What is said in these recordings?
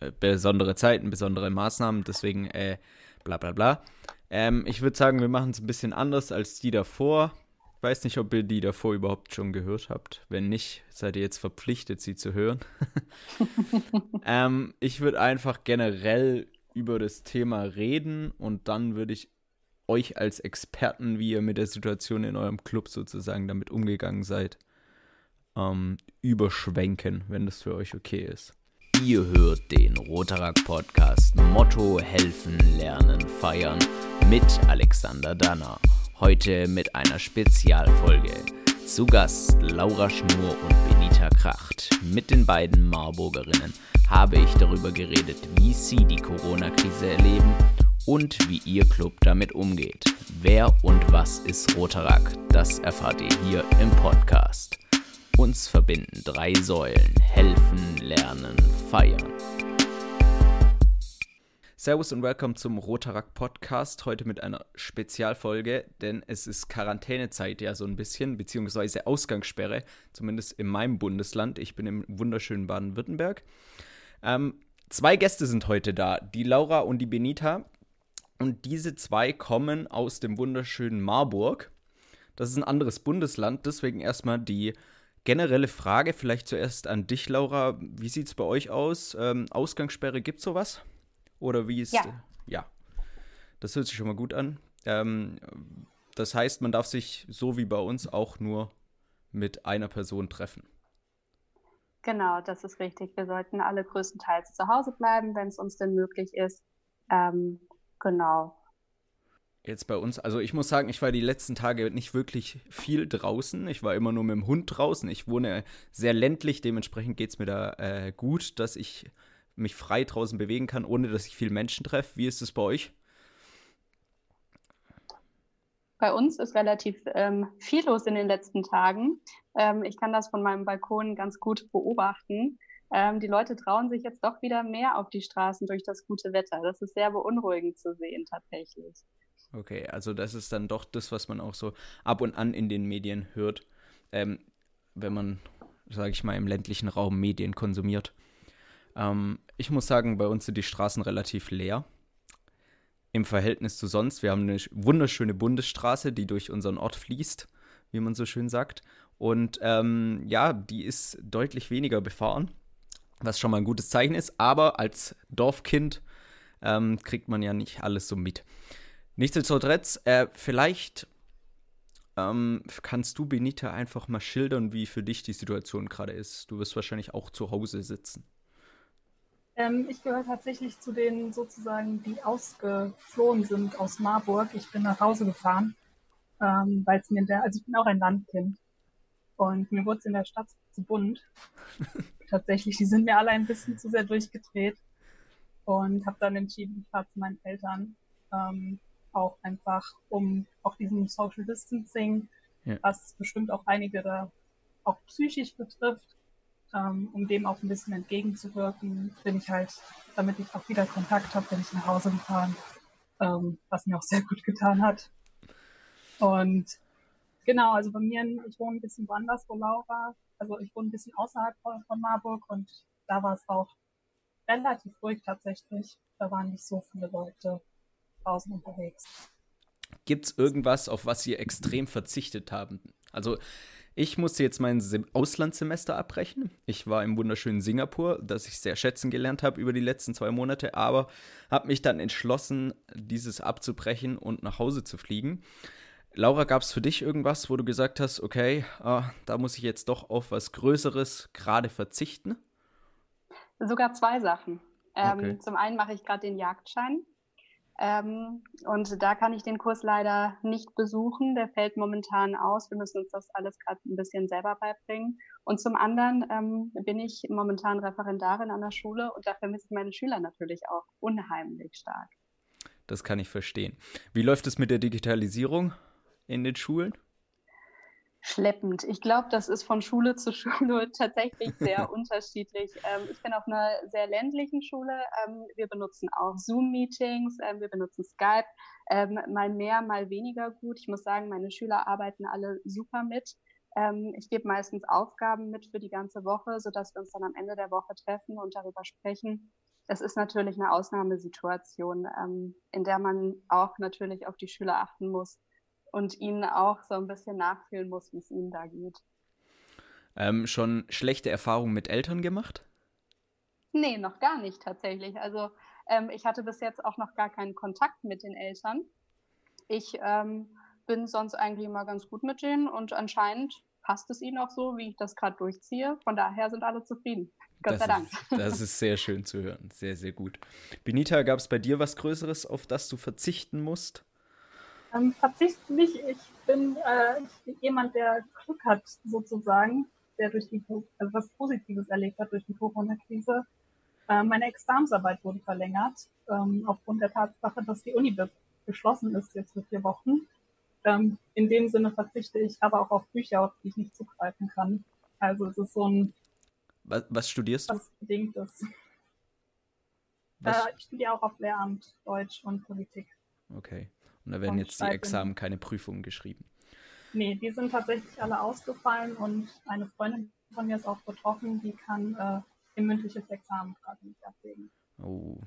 äh, besondere Zeiten, besondere Maßnahmen, deswegen äh, bla bla bla. Ähm, ich würde sagen, wir machen es ein bisschen anders als die davor. Ich weiß nicht, ob ihr die davor überhaupt schon gehört habt. Wenn nicht, seid ihr jetzt verpflichtet, sie zu hören. ähm, ich würde einfach generell über das Thema reden und dann würde ich euch als Experten, wie ihr mit der Situation in eurem Club sozusagen damit umgegangen seid, ähm, überschwenken, wenn das für euch okay ist. Ihr hört den Rotarak Podcast Motto Helfen, Lernen, Feiern mit Alexander Danner. Heute mit einer Spezialfolge. Zu Gast Laura Schnur und Benita Kracht. Mit den beiden Marburgerinnen habe ich darüber geredet, wie sie die Corona-Krise erleben und wie Ihr Club damit umgeht. Wer und was ist Rotarak? Das erfahrt ihr hier im Podcast. Uns verbinden drei Säulen: Helfen, Lernen, Feiern. Servus und willkommen zum Rotarak Podcast. Heute mit einer Spezialfolge, denn es ist Quarantänezeit ja so ein bisschen, beziehungsweise Ausgangssperre, zumindest in meinem Bundesland. Ich bin im wunderschönen Baden-Württemberg. Ähm, zwei Gäste sind heute da, die Laura und die Benita. Und diese zwei kommen aus dem wunderschönen Marburg. Das ist ein anderes Bundesland, deswegen erstmal die generelle Frage, vielleicht zuerst an dich, Laura. Wie sieht es bei euch aus? Ähm, Ausgangssperre, gibt es sowas? Oder wie ist. Ja. ja. Das hört sich schon mal gut an. Ähm, das heißt, man darf sich so wie bei uns auch nur mit einer Person treffen. Genau, das ist richtig. Wir sollten alle größtenteils zu Hause bleiben, wenn es uns denn möglich ist. Ähm, Genau. Jetzt bei uns, also ich muss sagen, ich war die letzten Tage nicht wirklich viel draußen. Ich war immer nur mit dem Hund draußen. Ich wohne sehr ländlich, dementsprechend geht es mir da äh, gut, dass ich mich frei draußen bewegen kann, ohne dass ich viel Menschen treffe. Wie ist es bei euch? Bei uns ist relativ ähm, viel los in den letzten Tagen. Ähm, ich kann das von meinem Balkon ganz gut beobachten. Ähm, die Leute trauen sich jetzt doch wieder mehr auf die Straßen durch das gute Wetter. Das ist sehr beunruhigend zu sehen, tatsächlich. Okay, also das ist dann doch das, was man auch so ab und an in den Medien hört, ähm, wenn man, sage ich mal, im ländlichen Raum Medien konsumiert. Ähm, ich muss sagen, bei uns sind die Straßen relativ leer im Verhältnis zu sonst. Wir haben eine wunderschöne Bundesstraße, die durch unseren Ort fließt, wie man so schön sagt. Und ähm, ja, die ist deutlich weniger befahren was schon mal ein gutes Zeichen ist. Aber als Dorfkind ähm, kriegt man ja nicht alles so mit. Nichtsdestotrotz, äh, vielleicht ähm, kannst du, Benita, einfach mal schildern, wie für dich die Situation gerade ist. Du wirst wahrscheinlich auch zu Hause sitzen. Ähm, ich gehöre tatsächlich zu denen sozusagen, die ausgeflohen sind aus Marburg. Ich bin nach Hause gefahren, ähm, weil es mir der, also ich bin auch ein Landkind und mir wurde es in der Stadt zu bunt. tatsächlich. Die sind mir alle ein bisschen zu sehr durchgedreht und habe dann entschieden, ich fahre zu meinen Eltern. Ähm, auch einfach um auch diesem Social Distancing, ja. was bestimmt auch einige da auch psychisch betrifft, ähm, um dem auch ein bisschen entgegenzuwirken, bin ich halt, damit ich auch wieder Kontakt habe, bin ich nach Hause gefahren, ähm, was mir auch sehr gut getan hat. Und genau, also bei mir, ich wohne ein bisschen woanders, wo Laura also ich wohne ein bisschen außerhalb von, von Marburg und da war es auch relativ ruhig tatsächlich. Da waren nicht so viele Leute draußen unterwegs. Gibt es irgendwas, auf was Sie extrem verzichtet haben? Also ich musste jetzt mein Auslandssemester abbrechen. Ich war im wunderschönen Singapur, das ich sehr schätzen gelernt habe über die letzten zwei Monate, aber habe mich dann entschlossen, dieses abzubrechen und nach Hause zu fliegen. Laura, gab es für dich irgendwas, wo du gesagt hast, okay, ah, da muss ich jetzt doch auf was Größeres gerade verzichten? Sogar zwei Sachen. Ähm, okay. Zum einen mache ich gerade den Jagdschein. Ähm, und da kann ich den Kurs leider nicht besuchen. Der fällt momentan aus. Wir müssen uns das alles gerade ein bisschen selber beibringen. Und zum anderen ähm, bin ich momentan Referendarin an der Schule und da vermisse ich meine Schüler natürlich auch unheimlich stark. Das kann ich verstehen. Wie läuft es mit der Digitalisierung? in den Schulen? Schleppend. Ich glaube, das ist von Schule zu Schule tatsächlich sehr unterschiedlich. Ähm, ich bin auf einer sehr ländlichen Schule. Ähm, wir benutzen auch Zoom-Meetings, ähm, wir benutzen Skype, ähm, mal mehr, mal weniger gut. Ich muss sagen, meine Schüler arbeiten alle super mit. Ähm, ich gebe meistens Aufgaben mit für die ganze Woche, sodass wir uns dann am Ende der Woche treffen und darüber sprechen, es ist natürlich eine Ausnahmesituation, ähm, in der man auch natürlich auf die Schüler achten muss und ihnen auch so ein bisschen nachfühlen muss, wie es ihnen da geht. Ähm, schon schlechte Erfahrungen mit Eltern gemacht? Nee, noch gar nicht tatsächlich. Also ähm, ich hatte bis jetzt auch noch gar keinen Kontakt mit den Eltern. Ich ähm, bin sonst eigentlich immer ganz gut mit denen und anscheinend passt es ihnen auch so, wie ich das gerade durchziehe. Von daher sind alle zufrieden. Gott das sei Dank. Ist, das ist sehr schön zu hören. Sehr, sehr gut. Benita, gab es bei dir was Größeres, auf das du verzichten musst? Ähm, verzichten nicht. Ich bin äh, jemand, der Glück hat, sozusagen, der durch die, also was Positives erlebt hat durch die Corona-Krise. Äh, meine Examensarbeit wurde verlängert, ähm, aufgrund der Tatsache, dass die Uni geschlossen ist jetzt für vier Wochen. Ähm, in dem Sinne verzichte ich aber auch auf Bücher, auf die ich nicht zugreifen kann. Also es ist so ein was, was studierst du? Was bedingtes. Äh, ich studiere auch auf Lehramt Deutsch und Politik. Okay. Und da werden und jetzt die Examen keine Prüfungen geschrieben. Nee, die sind tatsächlich alle ausgefallen und eine Freundin von mir ist auch betroffen, die kann äh, ein mündliches Examen gerade nicht ablegen. Oh.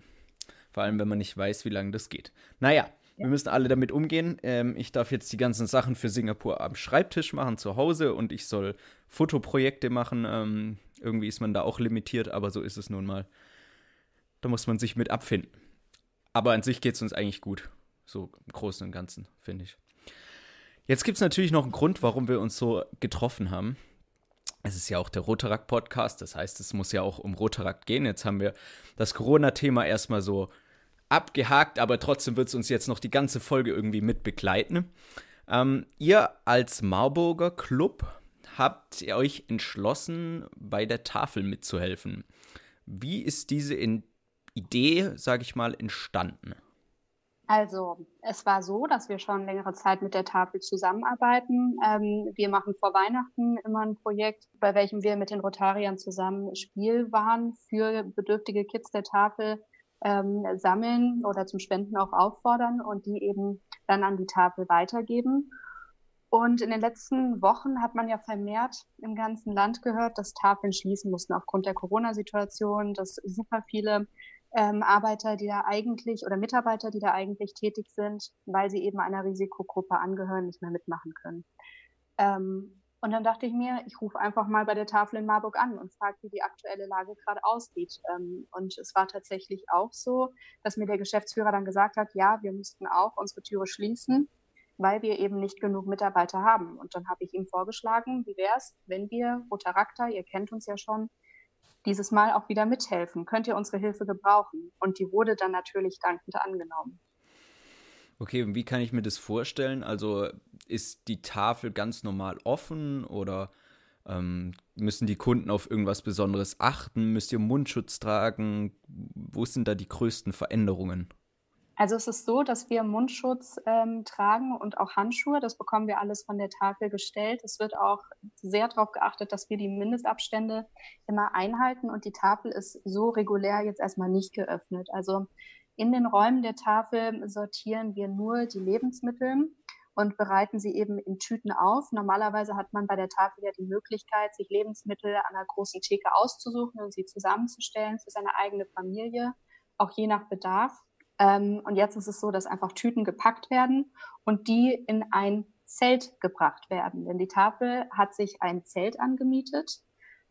Vor allem, wenn man nicht weiß, wie lange das geht. Naja, wir müssen alle damit umgehen. Ähm, ich darf jetzt die ganzen Sachen für Singapur am Schreibtisch machen, zu Hause und ich soll Fotoprojekte machen. Ähm, irgendwie ist man da auch limitiert, aber so ist es nun mal. Da muss man sich mit abfinden. Aber an sich geht es uns eigentlich gut. So im Großen und Ganzen, finde ich. Jetzt gibt es natürlich noch einen Grund, warum wir uns so getroffen haben. Es ist ja auch der Rotarakt-Podcast, das heißt, es muss ja auch um Rotarakt gehen. Jetzt haben wir das Corona-Thema erstmal so abgehakt, aber trotzdem wird es uns jetzt noch die ganze Folge irgendwie mit begleiten. Ähm, ihr als Marburger Club habt ihr euch entschlossen, bei der Tafel mitzuhelfen. Wie ist diese in Idee, sage ich mal, entstanden? Also, es war so, dass wir schon längere Zeit mit der Tafel zusammenarbeiten. Ähm, wir machen vor Weihnachten immer ein Projekt, bei welchem wir mit den Rotariern zusammen Spielwaren für bedürftige Kids der Tafel ähm, sammeln oder zum Spenden auch auffordern und die eben dann an die Tafel weitergeben. Und in den letzten Wochen hat man ja vermehrt im ganzen Land gehört, dass Tafeln schließen mussten aufgrund der Corona-Situation, dass super viele ähm, Arbeiter, die da eigentlich oder Mitarbeiter, die da eigentlich tätig sind, weil sie eben einer Risikogruppe angehören, nicht mehr mitmachen können. Ähm, und dann dachte ich mir, ich rufe einfach mal bei der Tafel in Marburg an und frage, wie die aktuelle Lage gerade aussieht. Ähm, und es war tatsächlich auch so, dass mir der Geschäftsführer dann gesagt hat, ja, wir müssten auch unsere Türe schließen, weil wir eben nicht genug Mitarbeiter haben. Und dann habe ich ihm vorgeschlagen, wie wäre es, wenn wir, Rotarakta, ihr kennt uns ja schon, dieses Mal auch wieder mithelfen. Könnt ihr unsere Hilfe gebrauchen? Und die wurde dann natürlich dankend angenommen. Okay, und wie kann ich mir das vorstellen? Also ist die Tafel ganz normal offen oder ähm, müssen die Kunden auf irgendwas Besonderes achten? Müsst ihr Mundschutz tragen? Wo sind da die größten Veränderungen? Also es ist so, dass wir Mundschutz ähm, tragen und auch Handschuhe. Das bekommen wir alles von der Tafel gestellt. Es wird auch sehr darauf geachtet, dass wir die Mindestabstände immer einhalten und die Tafel ist so regulär jetzt erstmal nicht geöffnet. Also in den Räumen der Tafel sortieren wir nur die Lebensmittel und bereiten sie eben in Tüten auf. Normalerweise hat man bei der Tafel ja die Möglichkeit, sich Lebensmittel an einer großen Theke auszusuchen und sie zusammenzustellen für seine eigene Familie, auch je nach Bedarf. Ähm, und jetzt ist es so, dass einfach Tüten gepackt werden und die in ein Zelt gebracht werden. Denn die Tafel hat sich ein Zelt angemietet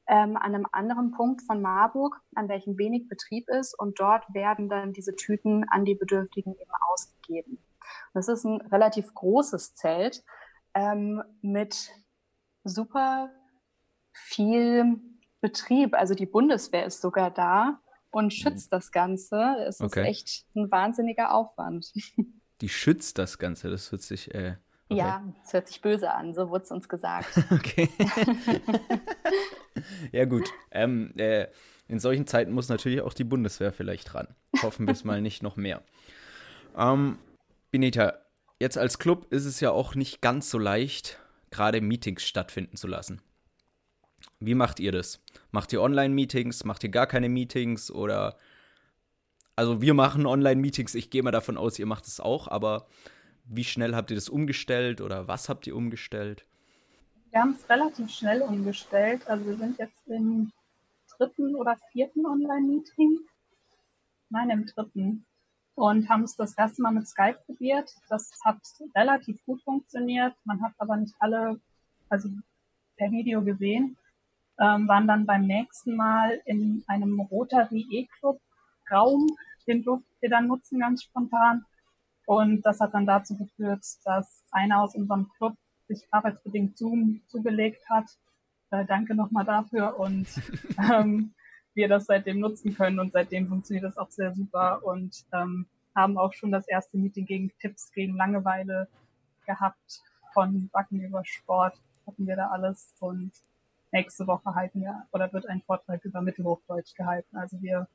ähm, an einem anderen Punkt von Marburg, an welchem wenig Betrieb ist. Und dort werden dann diese Tüten an die Bedürftigen eben ausgegeben. Das ist ein relativ großes Zelt ähm, mit super viel Betrieb. Also die Bundeswehr ist sogar da und schützt das Ganze. Es okay. ist echt ein wahnsinniger Aufwand. Die schützt das Ganze, das hört sich. Äh, okay. Ja, es hört sich böse an, so wurde es uns gesagt. okay. ja, gut. Ähm, äh, in solchen Zeiten muss natürlich auch die Bundeswehr vielleicht ran. Hoffen wir es mal nicht noch mehr. Ähm, Benita, jetzt als Club ist es ja auch nicht ganz so leicht, gerade Meetings stattfinden zu lassen. Wie macht ihr das? Macht ihr Online-Meetings? Macht ihr gar keine Meetings? Oder. Also, wir machen Online-Meetings. Ich gehe mal davon aus, ihr macht es auch. Aber wie schnell habt ihr das umgestellt? Oder was habt ihr umgestellt? Wir haben es relativ schnell umgestellt. Also wir sind jetzt im dritten oder vierten Online-Meeting. Nein, im dritten. Und haben es das erste Mal mit Skype probiert. Das hat relativ gut funktioniert. Man hat aber nicht alle, also per Video gesehen. Ähm, waren dann beim nächsten Mal in einem Rotary E-Club Raum, den durften wir dann nutzen ganz spontan. Und das hat dann dazu geführt, dass einer aus unserem Club sich arbeitsbedingt Zoom zugelegt hat. Äh, danke nochmal dafür und ähm, wir das seitdem nutzen können und seitdem funktioniert das auch sehr super und ähm, haben auch schon das erste Meeting gegen Tipps gegen Langeweile gehabt. Von Backen über Sport hatten wir da alles und nächste Woche halten wir oder wird ein Vortrag über Mittelhochdeutsch gehalten. Also wir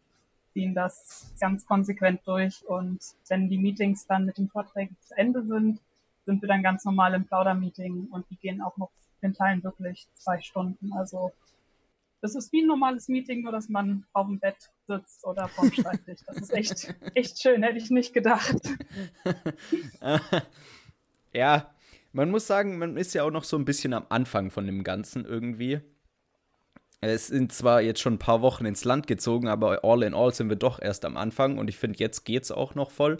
ziehen das ganz konsequent durch und wenn die Meetings dann mit den Vorträgen zu Ende sind, sind wir dann ganz normal im Plaudermeeting und die gehen auch noch in Teilen wirklich zwei Stunden. Also das ist wie ein normales Meeting, nur dass man auf dem Bett sitzt oder vorm Schreibtisch. Das ist echt, echt schön, hätte ich nicht gedacht. ja, man muss sagen, man ist ja auch noch so ein bisschen am Anfang von dem Ganzen irgendwie. Es sind zwar jetzt schon ein paar Wochen ins Land gezogen, aber all in all sind wir doch erst am Anfang und ich finde, jetzt geht es auch noch voll.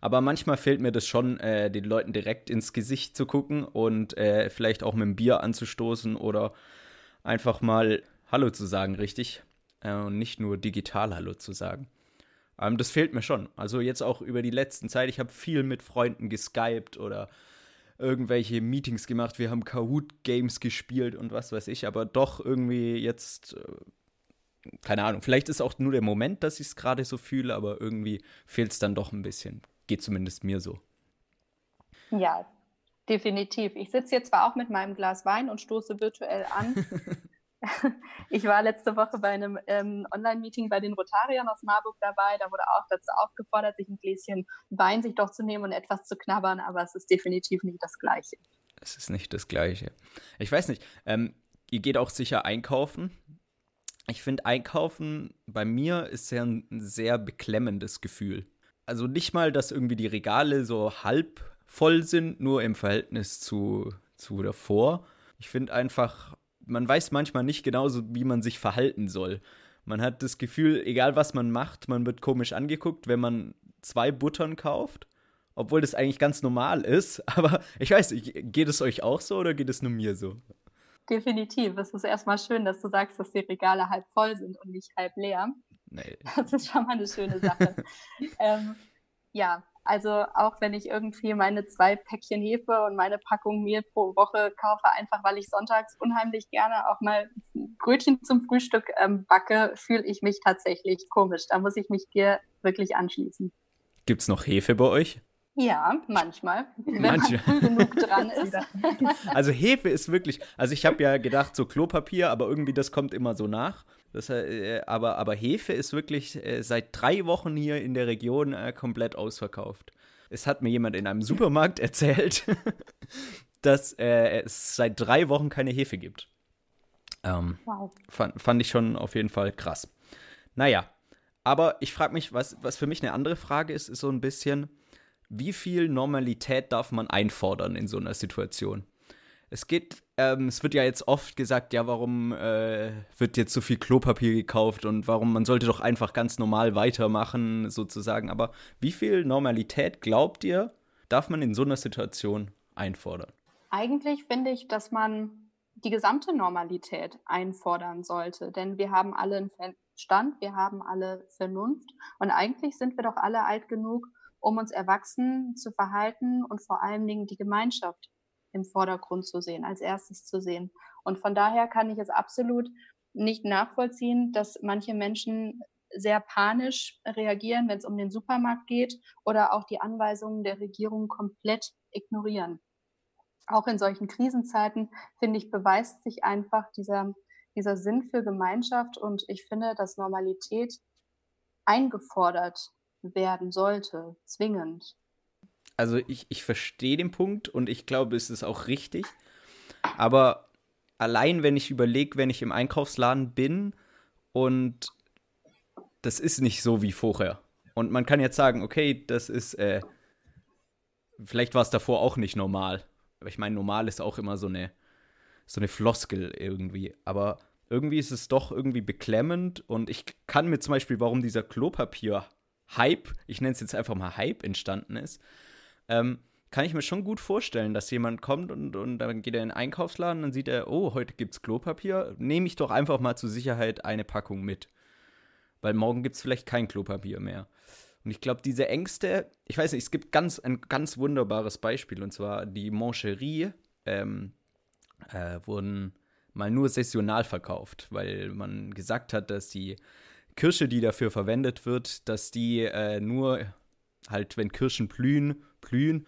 Aber manchmal fehlt mir das schon, äh, den Leuten direkt ins Gesicht zu gucken und äh, vielleicht auch mit dem Bier anzustoßen oder einfach mal Hallo zu sagen, richtig? Äh, und nicht nur digital Hallo zu sagen. Ähm, das fehlt mir schon. Also jetzt auch über die letzten Zeit. Ich habe viel mit Freunden geskypt oder irgendwelche Meetings gemacht, wir haben Kahoot-Games gespielt und was weiß ich, aber doch irgendwie jetzt, äh, keine Ahnung, vielleicht ist auch nur der Moment, dass ich es gerade so fühle, aber irgendwie fehlt es dann doch ein bisschen. Geht zumindest mir so. Ja, definitiv. Ich sitze jetzt zwar auch mit meinem Glas Wein und stoße virtuell an, Ich war letzte Woche bei einem ähm, Online-Meeting bei den Rotariern aus Marburg dabei. Da wurde auch dazu aufgefordert, sich ein Gläschen Wein sich doch zu nehmen und etwas zu knabbern, aber es ist definitiv nicht das Gleiche. Es ist nicht das Gleiche. Ich weiß nicht, ähm, ihr geht auch sicher einkaufen. Ich finde, einkaufen bei mir ist ja ein sehr beklemmendes Gefühl. Also nicht mal, dass irgendwie die Regale so halb voll sind, nur im Verhältnis zu, zu davor. Ich finde einfach, man weiß manchmal nicht genauso, wie man sich verhalten soll. Man hat das Gefühl, egal was man macht, man wird komisch angeguckt, wenn man zwei Buttern kauft. Obwohl das eigentlich ganz normal ist. Aber ich weiß geht es euch auch so oder geht es nur mir so? Definitiv. Es ist erstmal schön, dass du sagst, dass die Regale halb voll sind und nicht halb leer. Nee. Das ist schon mal eine schöne Sache. ähm, ja, also auch wenn ich irgendwie meine zwei Päckchen Hefe und meine Packung Mehl pro Woche kaufe, einfach weil ich sonntags unheimlich gerne auch mal Brötchen zum Frühstück ähm, backe, fühle ich mich tatsächlich komisch. Da muss ich mich dir wirklich anschließen. Gibt es noch Hefe bei euch? Ja, manchmal, wenn manchmal. man früh genug dran ist. Also Hefe ist wirklich, also ich habe ja gedacht so Klopapier, aber irgendwie das kommt immer so nach. Das, äh, aber, aber Hefe ist wirklich äh, seit drei Wochen hier in der Region äh, komplett ausverkauft. Es hat mir jemand in einem Supermarkt erzählt, dass äh, es seit drei Wochen keine Hefe gibt. Ähm, wow. fand, fand ich schon auf jeden Fall krass. Naja, aber ich frage mich, was, was für mich eine andere Frage ist, ist so ein bisschen, wie viel Normalität darf man einfordern in so einer Situation? Es geht, ähm, es wird ja jetzt oft gesagt, ja, warum äh, wird jetzt so viel Klopapier gekauft und warum man sollte doch einfach ganz normal weitermachen, sozusagen. Aber wie viel Normalität glaubt ihr, darf man in so einer Situation einfordern? Eigentlich finde ich, dass man die gesamte Normalität einfordern sollte, denn wir haben alle einen Verstand, wir haben alle Vernunft und eigentlich sind wir doch alle alt genug, um uns erwachsen zu verhalten und vor allen Dingen die Gemeinschaft im Vordergrund zu sehen, als erstes zu sehen. Und von daher kann ich es absolut nicht nachvollziehen, dass manche Menschen sehr panisch reagieren, wenn es um den Supermarkt geht oder auch die Anweisungen der Regierung komplett ignorieren. Auch in solchen Krisenzeiten, finde ich, beweist sich einfach dieser, dieser Sinn für Gemeinschaft und ich finde, dass Normalität eingefordert werden sollte, zwingend also ich, ich verstehe den Punkt und ich glaube, es ist auch richtig. Aber allein, wenn ich überlege, wenn ich im Einkaufsladen bin und das ist nicht so wie vorher. Und man kann jetzt sagen, okay, das ist, äh, vielleicht war es davor auch nicht normal. Aber ich meine, normal ist auch immer so eine, so eine Floskel irgendwie. Aber irgendwie ist es doch irgendwie beklemmend und ich kann mir zum Beispiel, warum dieser Klopapier Hype, ich nenne es jetzt einfach mal Hype, entstanden ist, ähm, kann ich mir schon gut vorstellen, dass jemand kommt und, und dann geht er in den Einkaufsladen dann sieht er, oh, heute gibt es Klopapier, nehme ich doch einfach mal zur Sicherheit eine Packung mit. Weil morgen gibt es vielleicht kein Klopapier mehr. Und ich glaube, diese Ängste, ich weiß nicht, es gibt ganz, ein ganz wunderbares Beispiel, und zwar die Mancherie ähm, äh, wurden mal nur saisonal verkauft, weil man gesagt hat, dass die Kirsche, die dafür verwendet wird, dass die äh, nur halt, wenn Kirschen blühen, blühen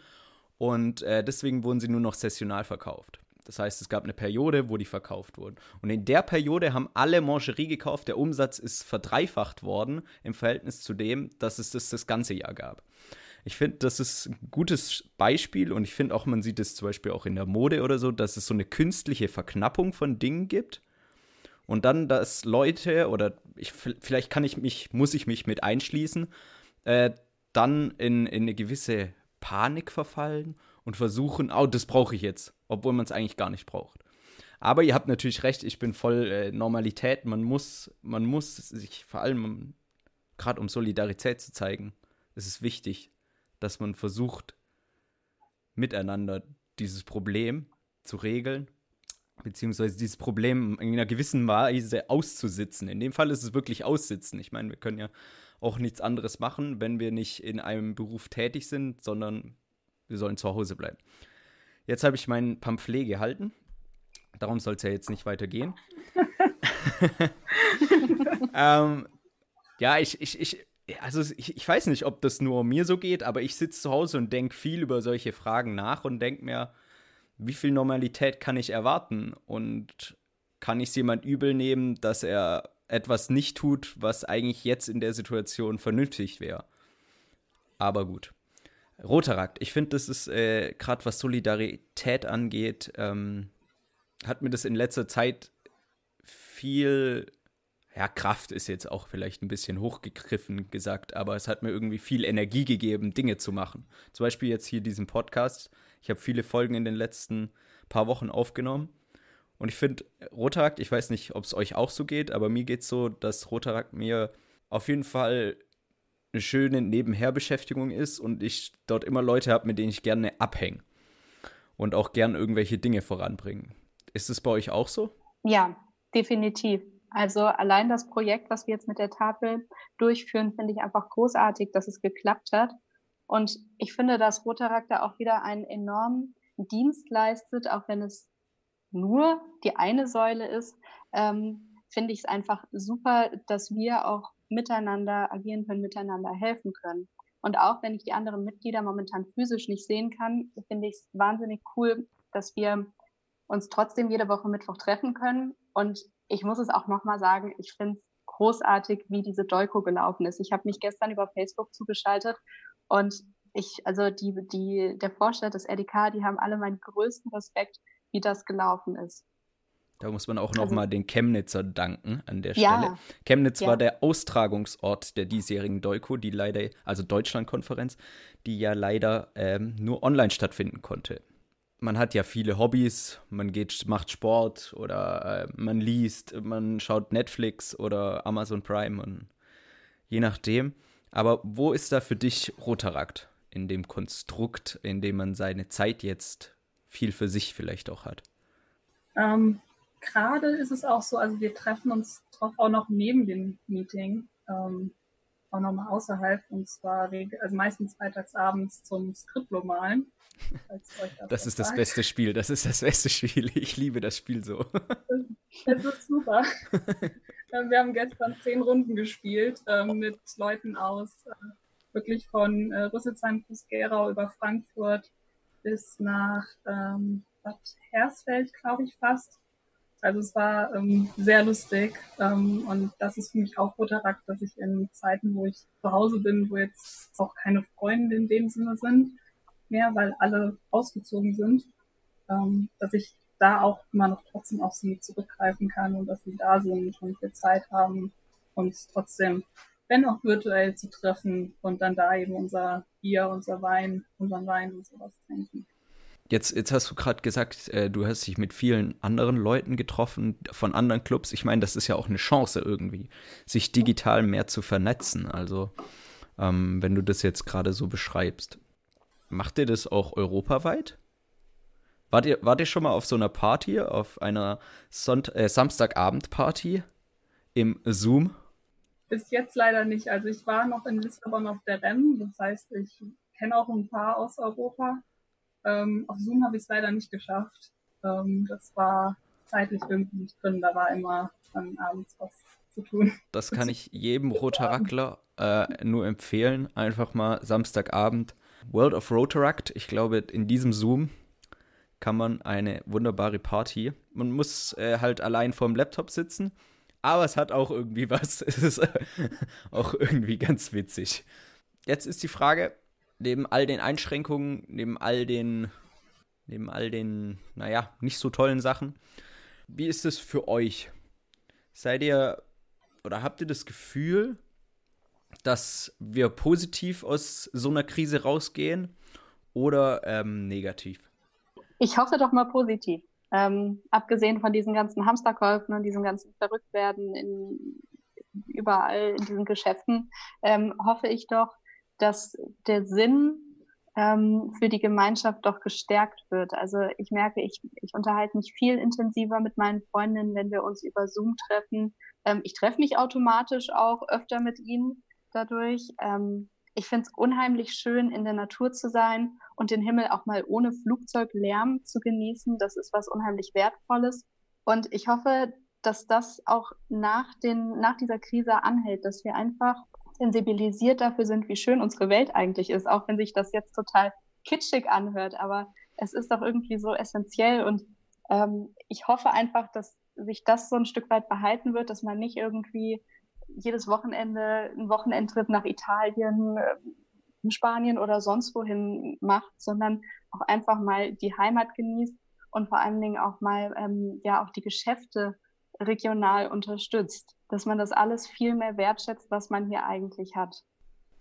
und äh, deswegen wurden sie nur noch saisonal verkauft. Das heißt, es gab eine Periode, wo die verkauft wurden. Und in der Periode haben alle Mangerie gekauft. Der Umsatz ist verdreifacht worden im Verhältnis zu dem, dass es das das ganze Jahr gab. Ich finde, das ist ein gutes Beispiel und ich finde auch, man sieht es zum Beispiel auch in der Mode oder so, dass es so eine künstliche Verknappung von Dingen gibt. Und dann, dass Leute oder ich, vielleicht kann ich mich, muss ich mich mit einschließen, äh, dann in, in eine gewisse Panik verfallen und versuchen, oh, das brauche ich jetzt, obwohl man es eigentlich gar nicht braucht. Aber ihr habt natürlich recht, ich bin voll äh, Normalität. Man muss, man muss sich vor allem, gerade um Solidarität zu zeigen, es ist wichtig, dass man versucht, miteinander dieses Problem zu regeln, beziehungsweise dieses Problem in einer gewissen Weise auszusitzen. In dem Fall ist es wirklich aussitzen. Ich meine, wir können ja auch nichts anderes machen, wenn wir nicht in einem Beruf tätig sind, sondern wir sollen zu Hause bleiben. Jetzt habe ich mein Pamphlet gehalten. Darum soll es ja jetzt nicht weitergehen. ähm, ja, ich, ich, ich, also ich, ich weiß nicht, ob das nur mir so geht, aber ich sitze zu Hause und denke viel über solche Fragen nach und denke mir, wie viel Normalität kann ich erwarten? Und kann ich es jemand übel nehmen, dass er etwas nicht tut, was eigentlich jetzt in der Situation vernünftig wäre? Aber gut. Rotarakt, ich finde, das ist äh, gerade was Solidarität angeht, ähm, hat mir das in letzter Zeit viel, ja, Kraft ist jetzt auch vielleicht ein bisschen hochgegriffen gesagt, aber es hat mir irgendwie viel Energie gegeben, Dinge zu machen. Zum Beispiel jetzt hier diesen Podcast. Ich habe viele Folgen in den letzten paar Wochen aufgenommen. Und ich finde, Rotarakt, ich weiß nicht, ob es euch auch so geht, aber mir geht es so, dass Rotarakt mir auf jeden Fall eine schöne Nebenherbeschäftigung ist und ich dort immer Leute habe, mit denen ich gerne abhänge und auch gern irgendwelche Dinge voranbringen. Ist es bei euch auch so? Ja, definitiv. Also allein das Projekt, was wir jetzt mit der Tafel durchführen, finde ich einfach großartig, dass es geklappt hat. Und ich finde, dass Rotaract da auch wieder einen enormen Dienst leistet, auch wenn es nur die eine Säule ist, ähm, finde ich es einfach super, dass wir auch miteinander agieren können, miteinander helfen können. Und auch wenn ich die anderen Mitglieder momentan physisch nicht sehen kann, finde ich es wahnsinnig cool, dass wir uns trotzdem jede Woche Mittwoch treffen können. Und ich muss es auch nochmal sagen, ich finde es großartig, wie diese Dolko gelaufen ist. Ich habe mich gestern über Facebook zugeschaltet und ich, also die, die, der Vorstand des RDK, die haben alle meinen größten Respekt, wie das gelaufen ist. Da muss man auch noch also, mal den Chemnitzer danken an der ja, Stelle. Chemnitz ja. war der Austragungsort der diesjährigen Deuko, die leider, also Deutschlandkonferenz, die ja leider ähm, nur online stattfinden konnte. Man hat ja viele Hobbys, man geht, macht Sport oder äh, man liest, man schaut Netflix oder Amazon Prime und je nachdem. Aber wo ist da für dich Rotarakt in dem Konstrukt, in dem man seine Zeit jetzt viel für sich vielleicht auch hat? Ähm, gerade ist es auch so, also wir treffen uns auch noch neben dem Meeting, ähm, auch nochmal außerhalb, und zwar also meistens freitagsabends zum Skriptlo malen. Das, das ist das beste Spiel, das ist das beste Spiel. Ich liebe das Spiel so. Es ist super. Ähm, wir haben gestern zehn Runden gespielt ähm, mit Leuten aus äh, wirklich von äh, Rüsselsheim bis Gerau über Frankfurt bis nach ähm, Bad Hersfeld, glaube ich fast. Also es war ähm, sehr lustig ähm, und das ist für mich auch Rotarakt, dass ich in Zeiten, wo ich zu Hause bin, wo jetzt auch keine Freunde in dem Sinne sind mehr, weil alle ausgezogen sind, ähm, dass ich da auch immer noch trotzdem auf sie zurückgreifen kann und dass sie da sind und wir Zeit haben, uns trotzdem, wenn auch virtuell zu treffen und dann da eben unser Bier, unser Wein, unseren Wein und sowas trinken. Jetzt, jetzt hast du gerade gesagt, äh, du hast dich mit vielen anderen Leuten getroffen, von anderen Clubs. Ich meine, das ist ja auch eine Chance irgendwie, sich digital mehr zu vernetzen. Also ähm, wenn du das jetzt gerade so beschreibst. Macht ihr das auch europaweit? Wart ihr, wart ihr schon mal auf so einer Party, auf einer Sonnt äh, Samstagabend-Party im Zoom? Bis jetzt leider nicht. Also ich war noch in Lissabon auf der REM, das heißt, ich kenne auch ein paar aus Europa. Ähm, auf Zoom habe ich es leider nicht geschafft. Ähm, das war zeitlich irgendwie nicht drin. Da war immer dann abends was zu tun. Das kann ich jedem Rotaraktler äh, nur empfehlen. Einfach mal Samstagabend World of Rotaract. Ich glaube, in diesem Zoom kann man eine wunderbare Party. Man muss äh, halt allein vorm Laptop sitzen, aber es hat auch irgendwie was. Es ist auch irgendwie ganz witzig. Jetzt ist die Frage, neben all den Einschränkungen, neben all den, neben all den, naja, nicht so tollen Sachen, wie ist es für euch? Seid ihr oder habt ihr das Gefühl, dass wir positiv aus so einer Krise rausgehen oder ähm, negativ? Ich hoffe doch mal positiv. Ähm, abgesehen von diesen ganzen Hamsterkäufen und diesem ganzen Verrücktwerden in, überall in diesen Geschäften, ähm, hoffe ich doch, dass der Sinn ähm, für die Gemeinschaft doch gestärkt wird. Also ich merke, ich, ich unterhalte mich viel intensiver mit meinen Freundinnen, wenn wir uns über Zoom treffen. Ähm, ich treffe mich automatisch auch öfter mit ihnen dadurch. Ähm, ich finde es unheimlich schön, in der Natur zu sein und den Himmel auch mal ohne Flugzeuglärm zu genießen. Das ist was unheimlich Wertvolles. Und ich hoffe, dass das auch nach, den, nach dieser Krise anhält, dass wir einfach sensibilisiert dafür sind, wie schön unsere Welt eigentlich ist, auch wenn sich das jetzt total kitschig anhört. Aber es ist doch irgendwie so essentiell und ähm, ich hoffe einfach, dass sich das so ein Stück weit behalten wird, dass man nicht irgendwie jedes Wochenende einen Wochenendtrip nach Italien, äh, Spanien oder sonst wohin macht, sondern auch einfach mal die Heimat genießt und vor allen Dingen auch mal ähm, ja auch die Geschäfte regional unterstützt, dass man das alles viel mehr wertschätzt, was man hier eigentlich hat.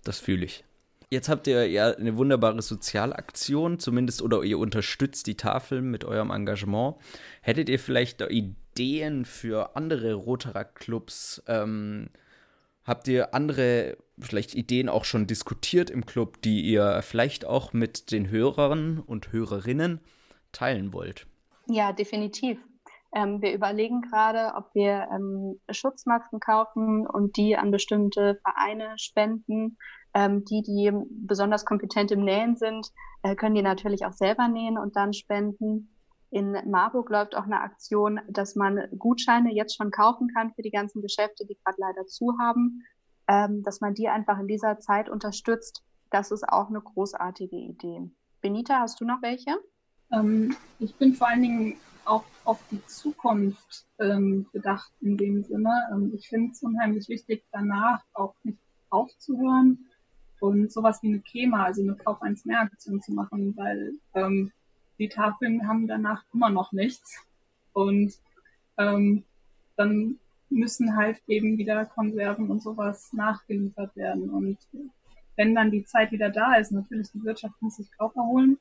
Das fühle ich. Jetzt habt ihr ja eine wunderbare Sozialaktion, zumindest, oder ihr unterstützt die Tafel mit eurem Engagement. Hättet ihr vielleicht Ideen für andere Rotaract-Clubs? Ähm, habt ihr andere, vielleicht Ideen auch schon diskutiert im Club, die ihr vielleicht auch mit den Hörern und Hörerinnen teilen wollt? Ja, definitiv. Ähm, wir überlegen gerade, ob wir ähm, Schutzmasken kaufen und die an bestimmte Vereine spenden. Ähm, die, die besonders kompetent im Nähen sind, äh, können die natürlich auch selber nähen und dann spenden. In Marburg läuft auch eine Aktion, dass man Gutscheine jetzt schon kaufen kann für die ganzen Geschäfte, die gerade leider zu haben, ähm, dass man die einfach in dieser Zeit unterstützt. Das ist auch eine großartige Idee. Benita, hast du noch welche? Ähm, ich bin vor allen Dingen auch auf die Zukunft ähm, bedacht in dem Sinne. Ähm, ich finde es unheimlich wichtig, danach auch nicht aufzuhören und sowas wie eine KEMA, also eine Kauf 1 mehr Aktion zu machen, weil ähm, die Tafeln haben danach immer noch nichts. Und ähm, dann müssen halt eben wieder Konserven und sowas nachgeliefert werden. Und wenn dann die Zeit wieder da ist, natürlich die Wirtschaft muss sich auch erholen,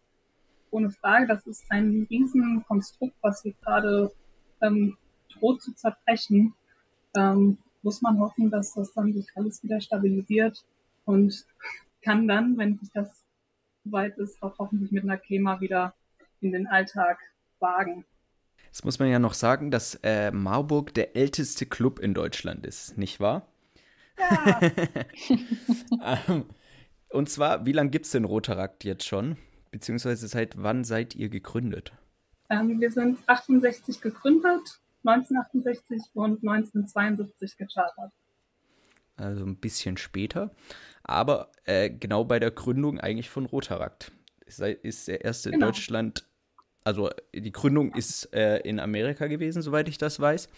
ohne Frage. Das ist ein Riesenkonstrukt, was hier gerade ähm, droht zu zerbrechen. Ähm, muss man hoffen, dass das dann sich alles wieder stabilisiert und kann dann, wenn sich das soweit ist, auch hoffentlich mit einer KEMA wieder in den Alltag wagen. Jetzt muss man ja noch sagen, dass äh, Marburg der älteste Club in Deutschland ist, nicht wahr? Ja. Ähm, und zwar, wie lange gibt es denn Rotarakt jetzt schon? Beziehungsweise seit wann seid ihr gegründet? Ähm, wir sind 68 gegründet, 1968 und 1972 gechartert. Also ein bisschen später. Aber äh, genau bei der Gründung eigentlich von Rotarakt. Ist, ist der erste genau. in Deutschland, also die Gründung ist äh, in Amerika gewesen, soweit ich das weiß.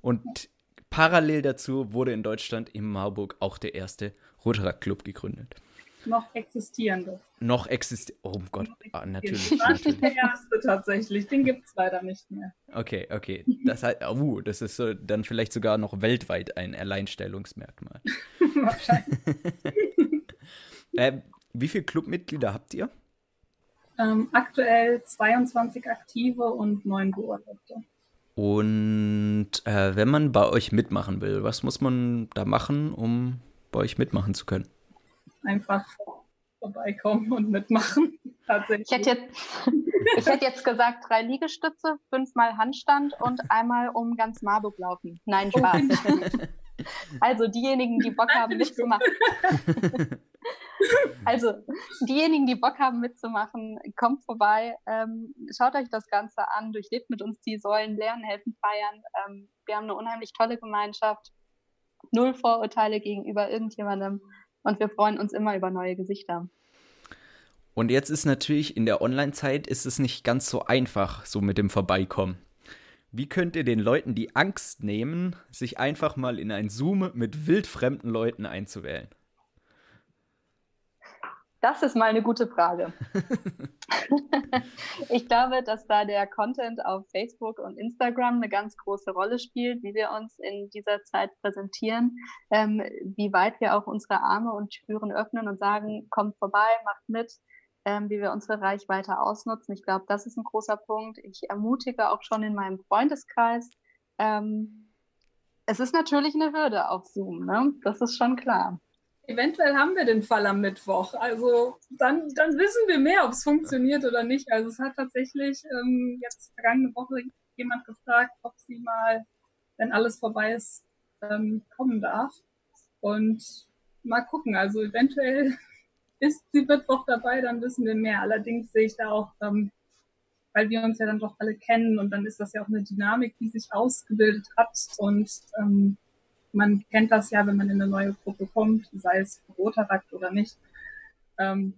Und parallel dazu wurde in Deutschland in Marburg auch der erste Rotarakt-Club gegründet. Noch existierende. Noch existiert. Oh Gott, ah, natürlich. Das natürlich. der erste tatsächlich. Den gibt es leider nicht mehr. Okay, okay. Das heißt, uh, das ist so, dann vielleicht sogar noch weltweit ein Alleinstellungsmerkmal. Wahrscheinlich. äh, wie viele Clubmitglieder habt ihr? Ähm, aktuell 22 aktive und 9 Beurlaubte. Und äh, wenn man bei euch mitmachen will, was muss man da machen, um bei euch mitmachen zu können? einfach vorbeikommen und mitmachen. Tatsächlich. Ich hätte jetzt, ich hätte jetzt gesagt, drei Liegestütze, fünfmal Handstand und einmal um ganz Marburg laufen. Nein, Spaß. also diejenigen, die Bock haben mitzumachen. also diejenigen, die Bock haben mitzumachen, kommt vorbei, ähm, schaut euch das Ganze an, durchlebt mit uns die Säulen, lernen, helfen, feiern. Ähm, wir haben eine unheimlich tolle Gemeinschaft, null Vorurteile gegenüber irgendjemandem und wir freuen uns immer über neue Gesichter. Und jetzt ist natürlich in der Online-Zeit ist es nicht ganz so einfach, so mit dem Vorbeikommen. Wie könnt ihr den Leuten die Angst nehmen, sich einfach mal in ein Zoom mit wildfremden Leuten einzuwählen? Das ist mal eine gute Frage. ich glaube, dass da der Content auf Facebook und Instagram eine ganz große Rolle spielt, wie wir uns in dieser Zeit präsentieren, ähm, wie weit wir auch unsere Arme und Türen öffnen und sagen, kommt vorbei, macht mit, ähm, wie wir unsere Reichweite ausnutzen. Ich glaube, das ist ein großer Punkt. Ich ermutige auch schon in meinem Freundeskreis. Ähm, es ist natürlich eine Hürde auf Zoom, ne? das ist schon klar. Eventuell haben wir den Fall am Mittwoch. Also dann, dann wissen wir mehr, ob es funktioniert oder nicht. Also es hat tatsächlich ähm, jetzt vergangene Woche jemand gefragt, ob sie mal, wenn alles vorbei ist, ähm, kommen darf. Und mal gucken. Also eventuell ist sie Mittwoch dabei, dann wissen wir mehr. Allerdings sehe ich da auch, ähm, weil wir uns ja dann doch alle kennen und dann ist das ja auch eine Dynamik, die sich ausgebildet hat und ähm, man kennt das ja, wenn man in eine neue Gruppe kommt, sei es Rotarakt oder nicht. Ähm,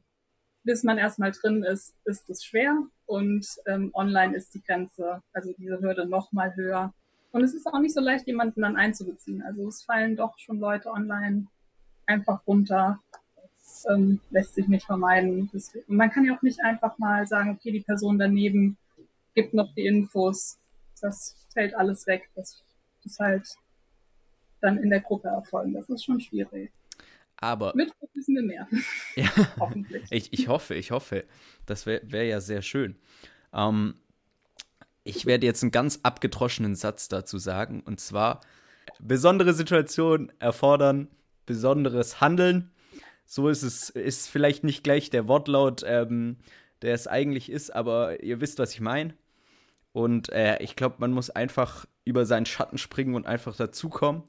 bis man erstmal drin ist, ist es schwer und ähm, online ist die Grenze, also diese Hürde noch mal höher. Und es ist auch nicht so leicht, jemanden dann einzubeziehen. Also es fallen doch schon Leute online einfach runter. Das ähm, lässt sich nicht vermeiden. Und man kann ja auch nicht einfach mal sagen, okay, die Person daneben gibt noch die Infos. Das fällt alles weg. Das ist halt dann in der Gruppe erfolgen. Das ist schon schwierig. Aber. Mit wissen wir mehr. Ja, Hoffentlich. Ich, ich hoffe, ich hoffe. Das wäre wär ja sehr schön. Ähm, ich werde jetzt einen ganz abgedroschenen Satz dazu sagen. Und zwar: Besondere Situationen erfordern besonderes Handeln. So ist es, ist vielleicht nicht gleich der Wortlaut, ähm, der es eigentlich ist, aber ihr wisst, was ich meine. Und äh, ich glaube, man muss einfach über seinen Schatten springen und einfach dazukommen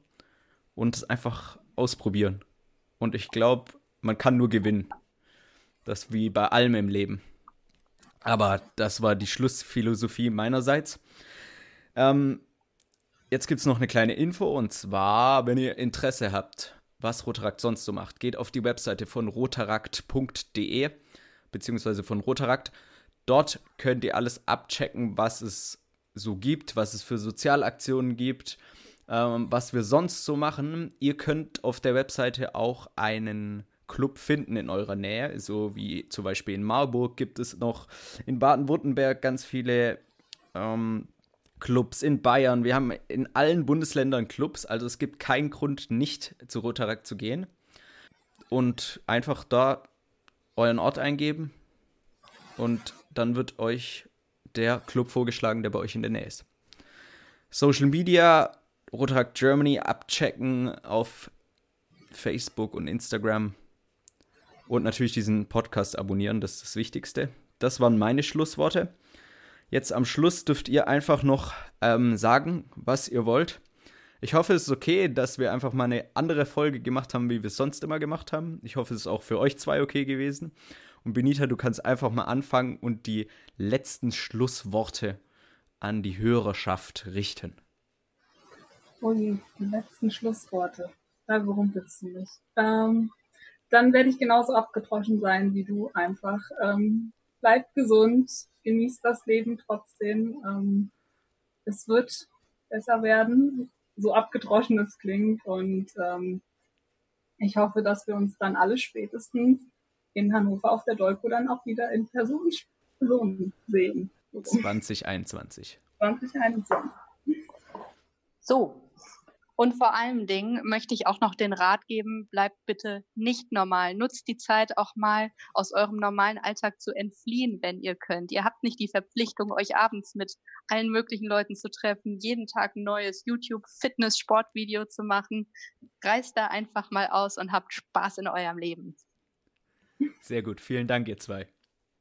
und es einfach ausprobieren. Und ich glaube, man kann nur gewinnen. Das wie bei allem im Leben. Aber das war die Schlussphilosophie meinerseits. Ähm, jetzt gibt es noch eine kleine Info und zwar, wenn ihr Interesse habt, was Rotarakt sonst so macht, geht auf die Webseite von rotarakt.de beziehungsweise von Rotarakt. Dort könnt ihr alles abchecken, was es so gibt, was es für Sozialaktionen gibt, ähm, was wir sonst so machen. Ihr könnt auf der Webseite auch einen Club finden in eurer Nähe, so wie zum Beispiel in Marburg gibt es noch in Baden-Württemberg ganz viele ähm, Clubs, in Bayern. Wir haben in allen Bundesländern Clubs, also es gibt keinen Grund, nicht zu Rotaract zu gehen. Und einfach da euren Ort eingeben und dann wird euch der Club vorgeschlagen, der bei euch in der Nähe ist. Social Media Rotaract Germany abchecken auf Facebook und Instagram. Und natürlich diesen Podcast abonnieren, das ist das Wichtigste. Das waren meine Schlussworte. Jetzt am Schluss dürft ihr einfach noch ähm, sagen, was ihr wollt. Ich hoffe, es ist okay, dass wir einfach mal eine andere Folge gemacht haben, wie wir es sonst immer gemacht haben. Ich hoffe, es ist auch für euch zwei okay gewesen. Und Benita, du kannst einfach mal anfangen und die letzten Schlussworte an die Hörerschaft richten. Ui, die letzten Schlussworte. Da berumpelst du mich. Ähm, dann werde ich genauso abgedroschen sein wie du einfach. Ähm, bleibt gesund, genießt das Leben trotzdem. Ähm, es wird besser werden, so abgedroschen es klingt. Und ähm, ich hoffe, dass wir uns dann alle spätestens in Hannover auf der Dolko dann auch wieder in Person, Person sehen. 2021. 2021. So, und vor allen Dingen möchte ich auch noch den Rat geben, bleibt bitte nicht normal. Nutzt die Zeit auch mal aus eurem normalen Alltag zu entfliehen, wenn ihr könnt. Ihr habt nicht die Verpflichtung, euch abends mit allen möglichen Leuten zu treffen, jeden Tag ein neues YouTube, Fitness, Sportvideo zu machen. Reist da einfach mal aus und habt Spaß in eurem Leben. Sehr gut. Vielen Dank, ihr zwei.